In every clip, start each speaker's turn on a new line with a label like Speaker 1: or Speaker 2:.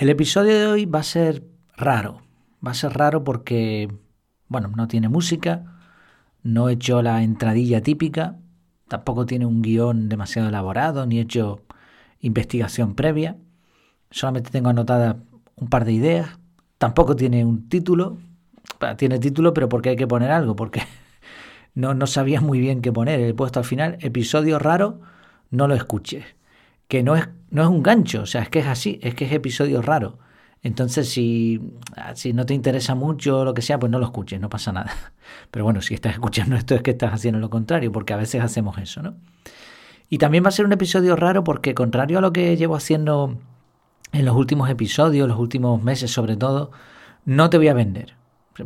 Speaker 1: El episodio de hoy va a ser raro. Va a ser raro porque, bueno, no tiene música, no he hecho la entradilla típica, tampoco tiene un guion demasiado elaborado, ni he hecho investigación previa. Solamente tengo anotada un par de ideas. Tampoco tiene un título. Tiene título, pero porque hay que poner algo, porque no, no sabía muy bien qué poner. He puesto al final episodio raro, no lo escuches. Que no es no es un gancho, o sea, es que es así, es que es episodio raro. Entonces, si, si no te interesa mucho lo que sea, pues no lo escuches, no pasa nada. Pero bueno, si estás escuchando esto es que estás haciendo lo contrario, porque a veces hacemos eso, ¿no? Y también va a ser un episodio raro porque contrario a lo que llevo haciendo en los últimos episodios, los últimos meses sobre todo, no te voy a vender.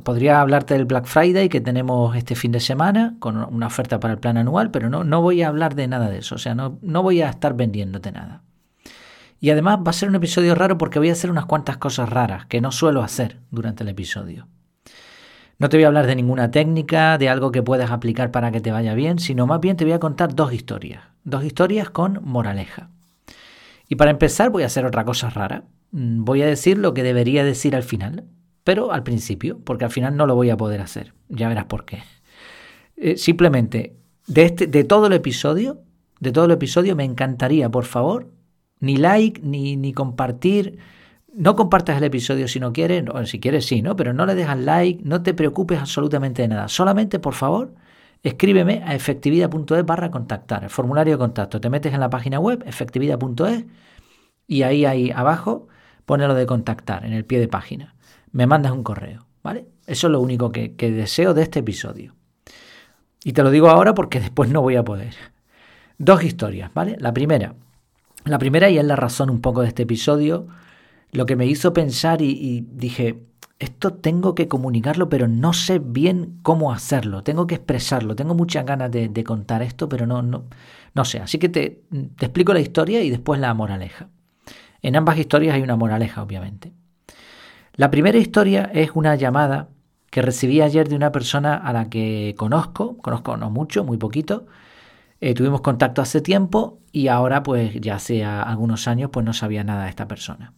Speaker 1: Podría hablarte del Black Friday que tenemos este fin de semana con una oferta para el plan anual, pero no, no voy a hablar de nada de eso. O sea, no, no voy a estar vendiéndote nada. Y además va a ser un episodio raro porque voy a hacer unas cuantas cosas raras que no suelo hacer durante el episodio. No te voy a hablar de ninguna técnica, de algo que puedas aplicar para que te vaya bien, sino más bien te voy a contar dos historias. Dos historias con moraleja. Y para empezar voy a hacer otra cosa rara. Mm, voy a decir lo que debería decir al final, pero al principio, porque al final no lo voy a poder hacer. Ya verás por qué. Eh, simplemente, de, este, de todo el episodio, de todo el episodio, me encantaría, por favor, ni like, ni, ni compartir. No compartas el episodio si no quieres, si quieres sí, ¿no? Pero no le dejas like, no te preocupes absolutamente de nada. Solamente, por favor, escríbeme a efectividad.es barra contactar, el formulario de contacto. Te metes en la página web, efectividad.es, y ahí, ahí abajo, pone lo de contactar, en el pie de página. Me mandas un correo, ¿vale? Eso es lo único que, deseo de este episodio. Y te lo digo ahora porque después no voy a poder. Dos historias, ¿vale? La primera, la primera, y es la razón un poco de este episodio, lo que me hizo pensar y, dije, esto tengo que comunicarlo, pero no sé bien cómo hacerlo, tengo que expresarlo, tengo muchas ganas de, contar esto, pero no, no, no sé. Así que te, te explico la historia y después la moraleja. En ambas historias hay una moraleja, obviamente. La primera historia es una llamada que recibí ayer de una persona a la que conozco, conozco no mucho, muy poquito, eh, tuvimos contacto hace tiempo y ahora, pues ya hace algunos años, pues no sabía nada de esta persona.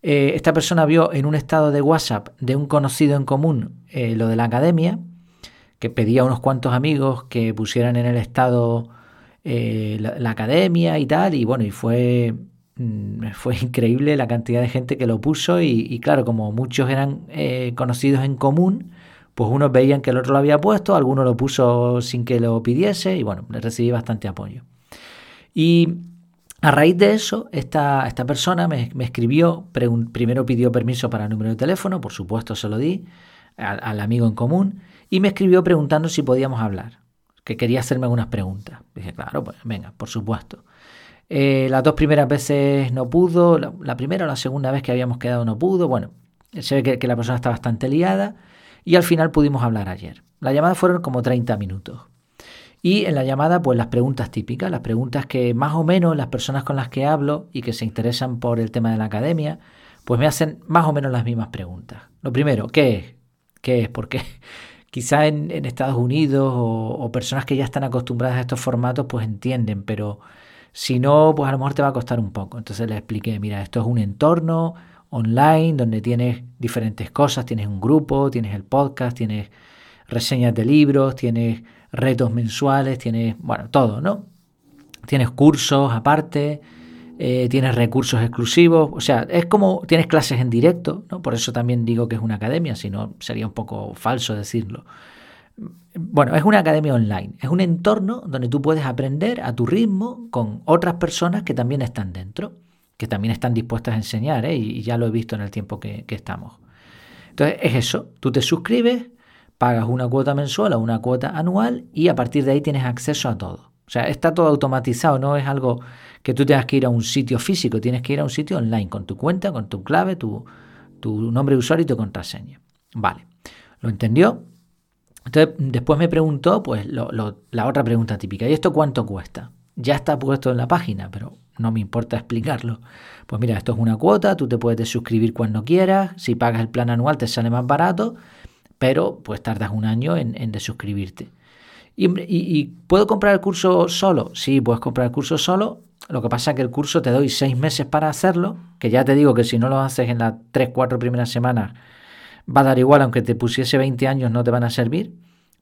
Speaker 1: Eh, esta persona vio en un estado de WhatsApp de un conocido en común eh, lo de la academia, que pedía a unos cuantos amigos que pusieran en el estado la, academia y tal, y bueno, y fue, fue increíble la cantidad de gente que lo puso y, claro, como muchos eran conocidos en común, pues unos veían que el otro lo había puesto, alguno lo puso sin que lo pidiese y bueno, recibí bastante apoyo. Y a raíz de eso, esta, esta persona me, escribió, primero pidió permiso para el número de teléfono, por supuesto se lo di al, amigo en común, y me escribió preguntando si podíamos hablar, que quería hacerme algunas preguntas. Dije, claro, pues venga, por supuesto. Eh, las dos primeras veces no pudo, la, primera o la segunda vez que habíamos quedado no pudo, bueno, se ve que, la persona está bastante liada y al final pudimos hablar ayer. La llamada fueron como 30 minutos. Y en la llamada, pues las preguntas típicas, las preguntas que más o menos las personas con las que hablo y que se interesan por el tema de la academia, pues me hacen más o menos las mismas preguntas. Lo primero, ¿qué es? ¿Qué es? Porque quizá en, Estados Unidos o, personas que ya están acostumbradas a estos formatos, pues entienden, pero si no, pues a lo mejor te va a costar un poco. Entonces les expliqué, mira, esto es un entorno online donde tienes diferentes cosas, tienes un grupo, tienes el podcast, tienes reseñas de libros, tienes retos mensuales, tienes, bueno, todo, ¿no? Tienes cursos aparte, eh, tienes recursos exclusivos, o sea, es como tienes clases en directo, ¿no? Por eso también digo que es una academia, si no sería un poco falso decirlo. Bueno, es una academia online, es un entorno donde tú puedes aprender a tu ritmo con otras personas que también están dentro que también están dispuestas a enseñar, ¿eh? y ya lo he visto en el tiempo que, estamos. Entonces es eso, tú te suscribes, pagas una cuota mensual o una cuota anual y a partir de ahí tienes acceso a todo. O sea, está todo automatizado, no es algo que tú tengas que ir a un sitio físico, tienes que ir a un sitio online con tu cuenta, con tu clave, tu, tu nombre de usuario y tu contraseña. Vale, ¿lo entendió? Entonces después me preguntó pues la otra pregunta típica, ¿y esto cuánto cuesta? Ya está puesto en la página, pero no me importa explicarlo. Pues mira, esto es una cuota, tú te puedes suscribir cuando quieras, si pagas el plan anual te sale más barato, pero pues tardas un año en, desuscribirte. ¿Y, puedo comprar el curso solo? Sí, puedes comprar el curso solo. Lo que pasa es que el curso te doy seis meses para hacerlo, que ya te digo que si no lo haces en las tres, cuatro primeras semanas, va a dar igual, aunque te pusiese 20 años no te van a servir.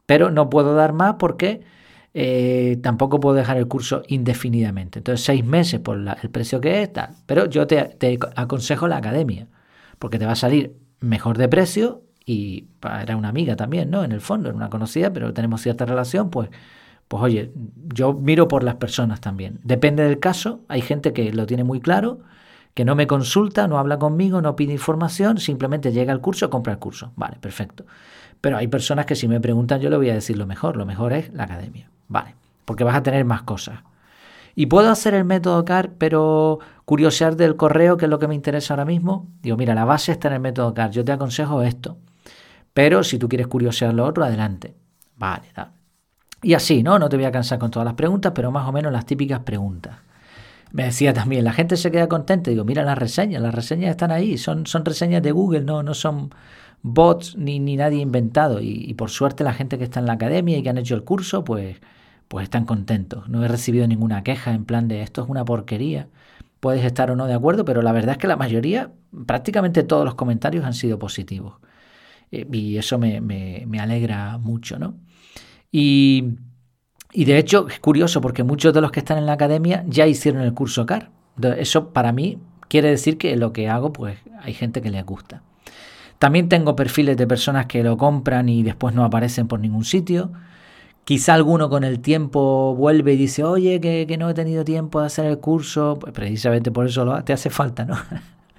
Speaker 1: Pero no puedo dar más porque eh, tampoco puedo dejar el curso indefinidamente. Entonces, seis meses por el precio que es, tal. Pero yo te, te aconsejo la academia, porque te va a salir mejor de precio y era una amiga también, ¿no? En el fondo, era una conocida, pero tenemos cierta relación, pues, pues oye, yo miro por las personas también. Depende del caso, hay gente que lo tiene muy claro, que no me consulta, no habla conmigo, no pide información, simplemente llega al curso, compra el curso. Vale, perfecto. Pero hay personas que si me preguntan yo le voy a decir lo mejor, lo mejor es la academia. Vale, porque vas a tener más cosas. Y puedo hacer el método CAR, pero curiosear del correo, que es lo que me interesa ahora mismo. Digo, mira, la base está en el método CAR. Yo te aconsejo esto. Pero si tú quieres curiosear lo otro, adelante. Vale, Y así, ¿no? No te voy a cansar con todas las preguntas, pero más o menos las típicas preguntas. Me decía también, la gente se queda contenta. Digo, mira las reseñas, las reseñas están ahí, son, son reseñas de Google, no, no son bots ni, ni nadie inventado. Y, por suerte la gente que está en la academia y que han hecho el curso, pues, pues están contentos. No he recibido ninguna queja en plan de esto es una porquería. Puedes estar o no de acuerdo, pero la verdad es que la mayoría, prácticamente todos los comentarios han sido positivos. Eh, y eso me, alegra mucho, ¿no? Y, de hecho es curioso porque muchos de los que están en la academia ya hicieron el curso CAR. Eso para mí quiere decir que lo que hago, pues hay gente que le gusta. También tengo perfiles de personas que lo compran y después no aparecen por ningún sitio. Quizá alguno con el tiempo vuelve y dice, oye, que, no he tenido tiempo de hacer el curso. Pues precisamente por eso te hace falta, ¿no?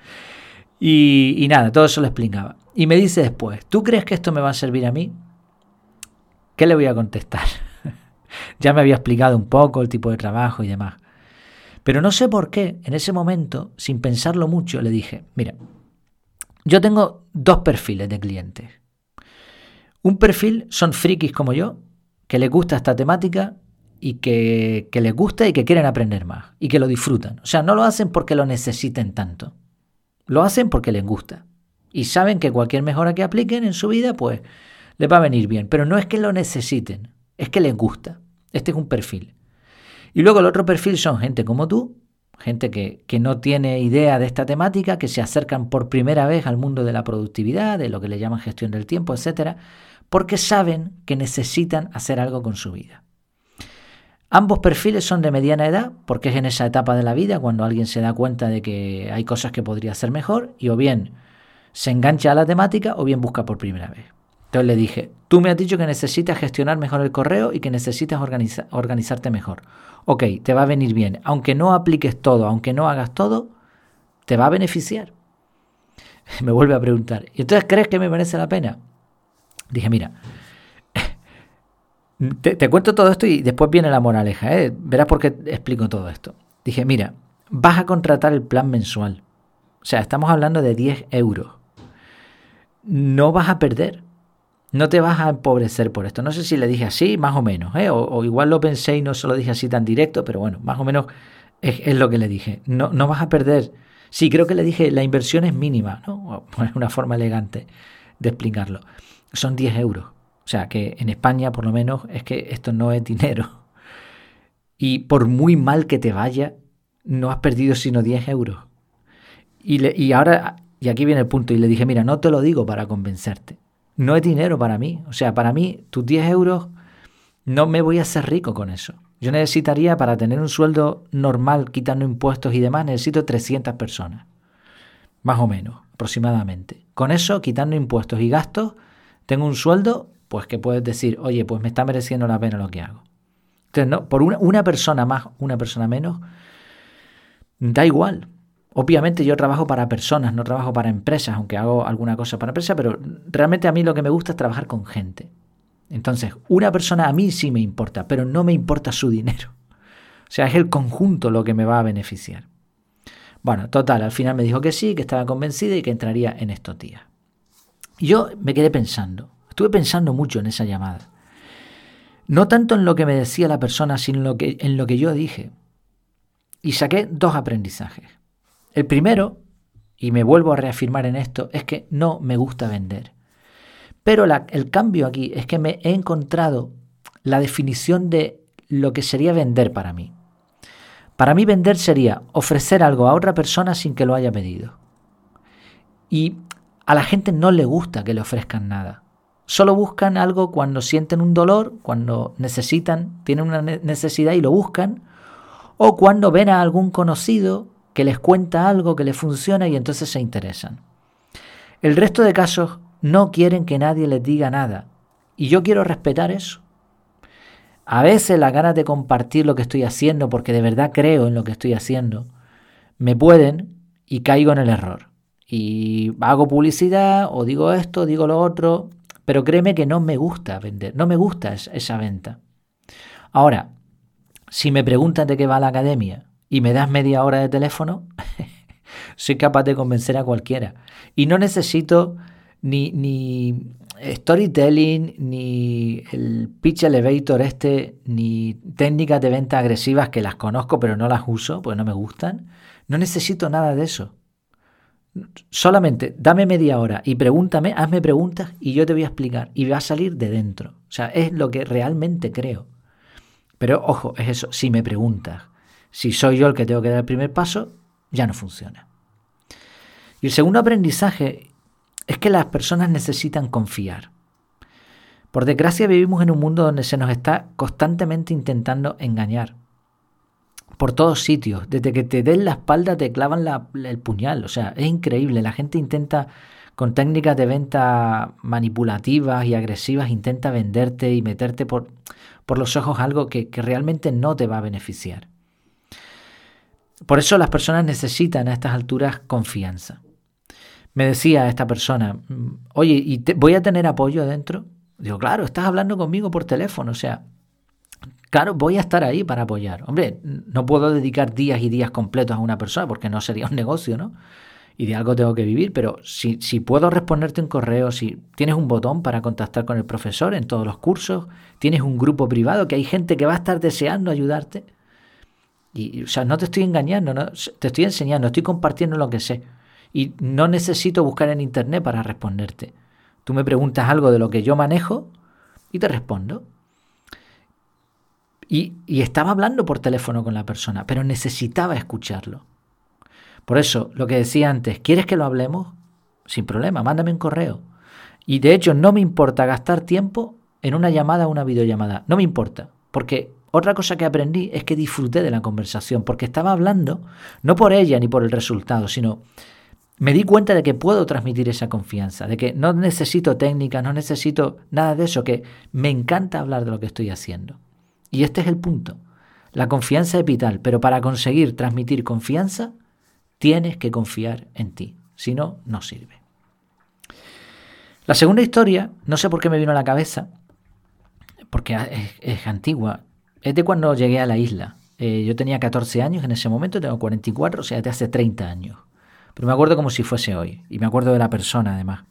Speaker 1: y, y nada, todo eso lo explicaba. Y me dice después, ¿tú crees que esto me va a servir a mí? ¿Qué le voy a contestar? Ya me había explicado un poco el tipo de trabajo y demás. Pero no sé por qué, en ese momento, sin pensarlo mucho, le dije, mira, yo tengo dos perfiles de clientes. Un perfil son frikis como yo, que les gusta esta temática y que, que les gusta y que quieren aprender más y que lo disfrutan. O sea, no lo hacen porque lo necesiten tanto. Lo hacen porque les gusta y saben que cualquier mejora que apliquen en su vida, pues les va a venir bien. Pero no es que lo necesiten, es que les gusta. Este es un perfil. Y luego el otro perfil son gente como tú, gente que, que, no tiene idea de esta temática, que se acercan por primera vez al mundo de la productividad, de lo que le llaman gestión del tiempo, etcétera, porque saben que necesitan hacer algo con su vida. Ambos perfiles son de mediana edad, porque es en esa etapa de la vida cuando alguien se da cuenta de que hay cosas que podría hacer mejor, y o bien se engancha a la temática o bien busca por primera vez. Le dije, tú me has dicho que necesitas gestionar mejor el correo y que necesitas organizarte mejor. Ok, te va a venir bien. Aunque no apliques todo, aunque no hagas todo, te va a beneficiar. Me vuelve a preguntar, ¿y entonces crees que me merece la pena? Dije, mira, te, cuento todo esto y después viene la moraleja, ¿eh? verás por qué explico todo esto. Dije, mira, vas a contratar el plan mensual. O sea, estamos hablando de 10 euros no vas a perder. No te vas a empobrecer por esto. No sé si le dije así, más o menos, ¿eh? o, igual lo pensé y no se lo dije así tan directo, pero bueno, más o menos es, lo que le dije. No, no vas a perder. Sí, creo que le dije, la inversión es mínima, ¿no? Es una forma elegante de explicarlo. Son 10 euros. O sea, que en España, por lo menos, es que esto no es dinero. Y por muy mal que te vaya, no has perdido sino 10 euros. Y, y ahora y aquí viene el punto. Y le dije, mira, no te lo digo para convencerte. No es dinero para mí. O sea, para mí, tus 10 euros, no me voy a hacer rico con eso. Yo necesitaría, para tener un sueldo normal, quitando impuestos y demás, necesito 300 personas. Más o menos, aproximadamente. Con eso, quitando impuestos y gastos, tengo un sueldo, pues que puedes decir, oye, pues me está mereciendo la pena lo que hago. Entonces, no, por una, una persona más, una persona menos, da igual. Obviamente yo trabajo para personas, no trabajo para empresas, aunque hago alguna cosa para empresas, pero realmente a mí lo que me gusta es trabajar con gente. Entonces, una persona a mí sí me importa, pero no me importa su dinero. O sea, es el conjunto lo que me va a beneficiar. Bueno, total, al final me dijo que sí, que estaba convencida y que entraría en estos días. Y yo me quedé pensando, estuve pensando mucho en esa llamada. No tanto en lo que me decía la persona, sino en lo que, en lo que yo dije. Y saqué dos aprendizajes. El primero, y me vuelvo a reafirmar en esto, es que no me gusta vender. Pero el cambio aquí es que me he encontrado la definición de lo que sería vender para mí. Para mí vender sería ofrecer algo a otra persona sin que lo haya pedido. Y a la gente no le gusta que le ofrezcan nada. Solo buscan algo cuando sienten un dolor, cuando necesitan, tienen una necesidad y lo buscan, o cuando ven a algún conocido que les cuenta algo que les funciona y entonces se interesan. El resto de casos no quieren que nadie les diga nada. Y yo quiero respetar eso. A veces las ganas de compartir lo que estoy haciendo, porque de verdad creo en lo que estoy haciendo, me pueden y caigo en el error. Y hago publicidad o digo esto, digo lo otro, pero créeme que no me gusta vender, no me gusta esa venta. Ahora, si me preguntan de qué va la academia y me das media hora de teléfono, soy capaz de convencer a cualquiera. Y no necesito ni, ni storytelling, ni el pitch elevator este, ni técnicas de venta agresivas que las conozco pero no las uso, pues no me gustan. No necesito nada de eso. Solamente dame media hora y pregúntame, hazme preguntas y yo te voy a explicar. Y va a salir de dentro. O sea, es lo que realmente creo. Pero ojo, es eso, si me preguntas, si soy yo el que tengo que dar el primer paso, ya no funciona. Y el segundo aprendizaje es que las personas necesitan confiar. Por desgracia vivimos en un mundo donde se nos está constantemente intentando engañar. Por todos sitios. Desde que te den la espalda te clavan el puñal. O sea, es increíble. La gente intenta, con técnicas de venta manipulativas y agresivas, intenta venderte y meterte por, por los ojos algo que, que realmente no te va a beneficiar. Por eso las personas necesitan a estas alturas confianza me decía esta persona, oye, ¿y voy a tener apoyo adentro? Digo, claro, estás hablando conmigo por teléfono, o sea, claro, voy a estar ahí para apoyar. Hombre, no puedo dedicar días y días completos a una persona porque no sería un negocio, ¿no? Y de algo tengo que vivir, pero si, si puedo responderte un correo, si tienes un botón para contactar con el profesor en todos los cursos, tienes un grupo privado que hay gente que va a estar deseando ayudarte. Y, no te estoy engañando, te estoy enseñando, estoy compartiendo lo que sé. Y no necesito buscar en Internet para responderte. Tú me preguntas algo de lo que yo manejo y te respondo. Y, estaba hablando por teléfono con la persona, pero necesitaba escucharlo. Por eso, lo que decía antes, ¿quieres que lo hablemos? Sin problema, mándame un correo. Y de hecho, no me importa gastar tiempo en una llamada o una videollamada. No me importa, porque otra cosa que aprendí es que disfruté de la conversación, porque estaba hablando, no por ella ni por el resultado, sino me di cuenta de que puedo transmitir esa confianza, de que no necesito técnica, no necesito nada de eso, que me encanta hablar de lo que estoy haciendo. Y este es el punto. La confianza es vital, pero para conseguir transmitir confianza, tienes que confiar en ti. Si no, no sirve. La segunda historia, no sé por qué me vino a la cabeza, porque es, antigua, es de cuando llegué a la isla. Eh, yo tenía 14 años en ese momento, tengo 44, o sea, de hace 30 años. Pero me acuerdo como si fuese hoy. Y me acuerdo de la persona, además.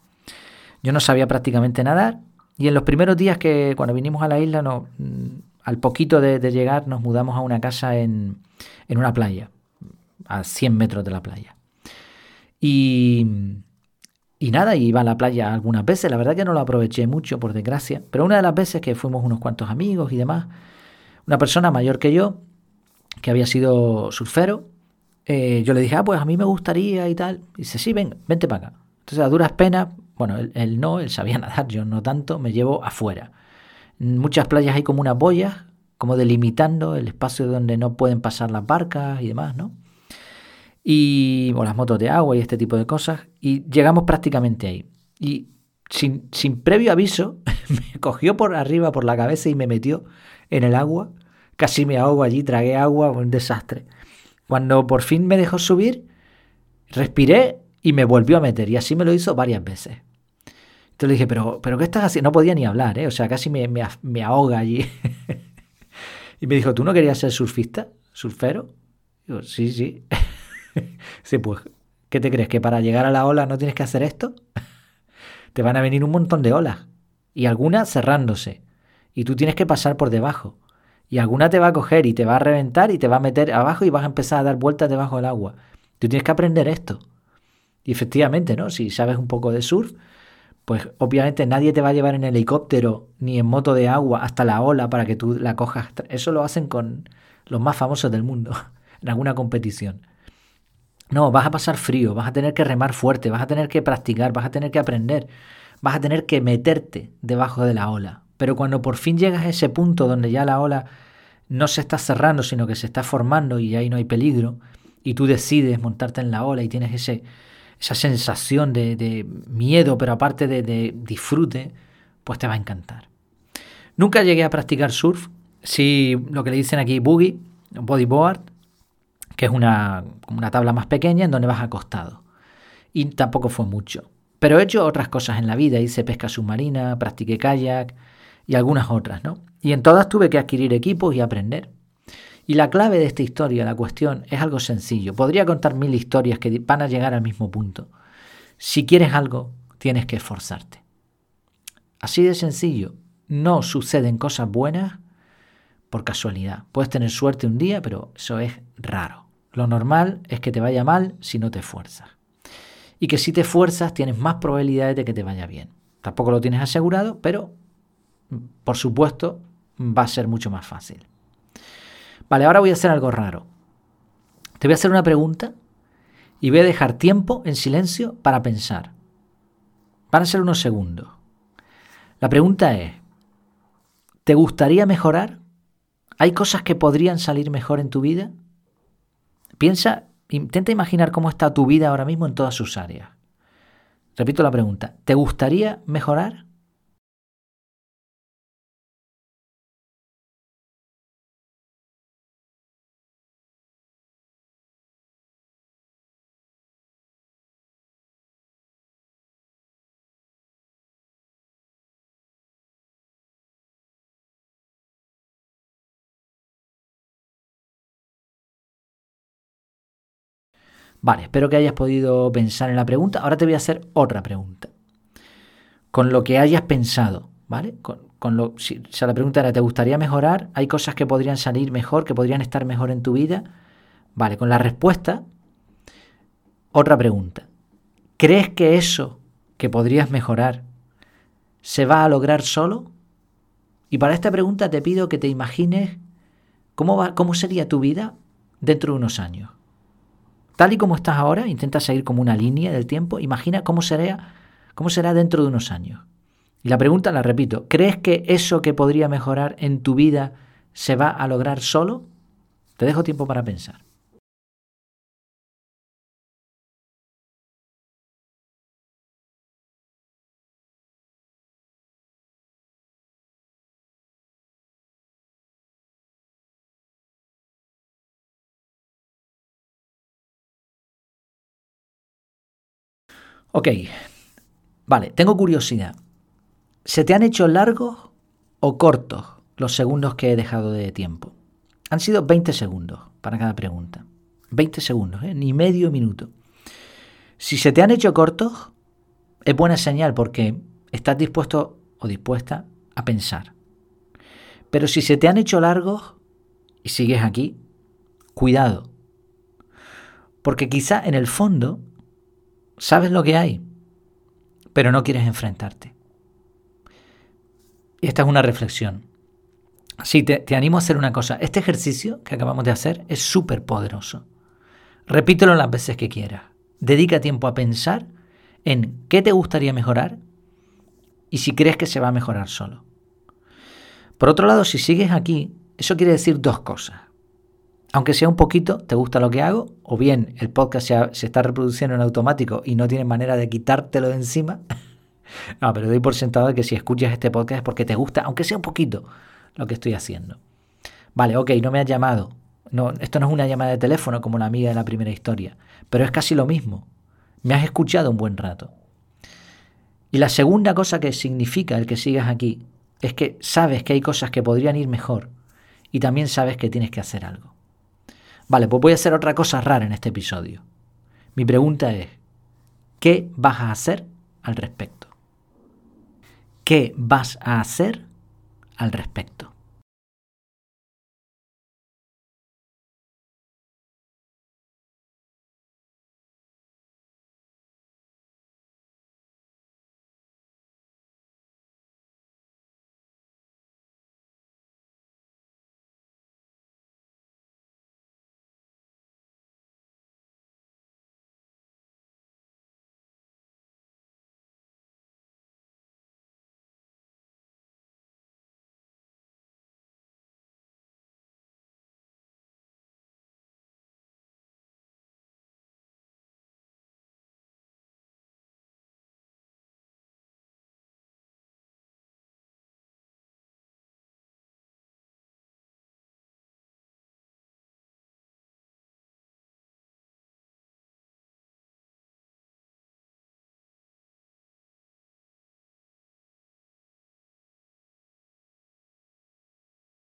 Speaker 1: Yo no sabía prácticamente nadar. Y en los primeros días que cuando vinimos a la isla, no, mm, al poquito de, llegar, nos mudamos a una casa en, una playa, a 100 metros de la playa. Y, y nada, iba a la playa algunas veces, la verdad que no lo aproveché mucho, por desgracia, pero una de las veces que fuimos unos cuantos amigos y demás, una persona mayor que yo, que había sido surfero, eh, yo le dije, ah, pues a mí me gustaría y tal. Y dice, sí, ven, vente para acá. Entonces, a duras penas, bueno, él, no, él sabía nadar, yo no tanto, me llevo afuera. En muchas playas hay como unas boyas, como delimitando el espacio donde no pueden pasar las barcas y demás, ¿no? Y, o las motos de agua y este tipo de cosas. Y llegamos prácticamente ahí. Y sin, sin previo aviso, me cogió por arriba, por la cabeza y me metió en el agua. Casi me ahogo allí, tragué agua, un desastre. Cuando por fin me dejó subir, respiré y me volvió a meter. Y así me lo hizo varias veces. Entonces le dije, pero, pero ¿qué estás haciendo? No podía ni hablar, ¿eh? O sea, casi me, me, ahoga allí. y me dijo, ¿tú no querías ser surfista? ¿Surfero? Digo, sí, sí. sí, pues, ¿qué te crees? ¿Que para llegar a la ola no tienes que hacer esto? te van a venir un montón de olas. Y algunas cerrándose. Y tú tienes que pasar por debajo y alguna te va a coger y te va a reventar y te va a meter abajo y vas a empezar a dar vueltas debajo del agua. Tú tienes que aprender esto. Y efectivamente, ¿no? Si sabes un poco de surf, pues obviamente nadie te va a llevar en helicóptero ni en moto de agua hasta la ola para que tú la cojas. Eso lo hacen con los más famosos del mundo en alguna competición. No, vas a pasar frío, vas a tener que remar fuerte, vas a tener que practicar, vas a tener que aprender, vas a tener que meterte debajo de la ola. Pero cuando por fin llegas a ese punto donde ya la ola no se está cerrando, sino que se está formando y ahí no hay peligro, y tú decides montarte en la ola y tienes ese, esa sensación de, miedo, pero aparte de, disfrute, pues te va a encantar. Nunca llegué a practicar surf, sí lo que le dicen aquí boogie, bodyboard, que es una, una tabla más pequeña en donde vas acostado. Y tampoco fue mucho. Pero he hecho otras cosas en la vida, hice pesca submarina, practiqué kayak y algunas otras, ¿no? Y en todas tuve que adquirir equipos y aprender. Y la clave de esta historia, la cuestión, es algo sencillo. Podría contar mil historias que van a llegar al mismo punto. Si quieres algo, tienes que esforzarte. Así de sencillo. No suceden cosas buenas por casualidad. Puedes tener suerte un día, pero eso es raro. Lo normal es que te vaya mal si no te esfuerzas. Y que si te esfuerzas tienes más probabilidades de que te vaya bien. Tampoco lo tienes asegurado, pero por supuesto va a ser mucho más fácil. Vale, ahora voy a hacer algo raro. Te voy a hacer una pregunta y voy a dejar tiempo en silencio para pensar. Van a ser unos segundos. La pregunta es, ¿te gustaría mejorar? ¿Hay cosas que podrían salir mejor en tu vida? Piensa, intenta imaginar cómo está tu vida ahora mismo en todas sus áreas. Repito la pregunta, ¿te gustaría mejorar? Vale, espero que hayas podido pensar en la pregunta. Ahora te voy a hacer otra pregunta. Con lo que hayas pensado, ¿vale? Con, lo, si, la pregunta era, ¿te gustaría mejorar? ¿Hay cosas que podrían salir mejor, que podrían estar mejor en tu vida? Vale, con la respuesta, otra pregunta. ¿Crees que eso que podrías mejorar se va a lograr solo? Y para esta pregunta te pido que te imagines cómo, va, cómo sería tu vida dentro de unos años. Tal y como estás ahora, intenta seguir como una línea del tiempo, imagina cómo será, cómo será dentro de unos años. Y la pregunta la repito, ¿crees que eso que podría mejorar en tu vida se va a lograr solo? Te dejo tiempo para pensar. Ok, vale, tengo curiosidad. ¿Se te han hecho largos o cortos los segundos que he dejado de tiempo? Han sido 20 segundos para cada pregunta. 20 segundos, ¿eh? ni medio minuto. Si se te han hecho cortos, es buena señal porque estás dispuesto o dispuesta a pensar. Pero si se te han hecho largos y sigues aquí, cuidado. Porque quizá en el fondo sabes lo que hay, pero no quieres enfrentarte. Y esta es una reflexión. Sí, te, te animo a hacer una cosa. Este ejercicio que acabamos de hacer es súper poderoso. Repítelo las veces que quieras. Dedica tiempo a pensar en qué te gustaría mejorar y si crees que se va a mejorar solo. Por otro lado, si sigues aquí, eso quiere decir dos cosas aunque sea un poquito, te gusta lo que hago, o bien el podcast se, está reproduciendo en automático y no tienes manera de quitártelo de encima. no, pero doy por sentado que si escuchas este podcast es porque te gusta, aunque sea un poquito, lo que estoy haciendo. Vale, ok, no me has llamado. No, esto no es una llamada de teléfono como la amiga de la primera historia, pero es casi lo mismo. Me has escuchado un buen rato. Y la segunda cosa que significa el que sigas aquí es que sabes que hay cosas que podrían ir mejor y también sabes que tienes que hacer algo. Vale, pues voy a hacer otra cosa rara en este episodio. Mi pregunta es, ¿qué vas a hacer al respecto? ¿Qué vas a hacer al respecto?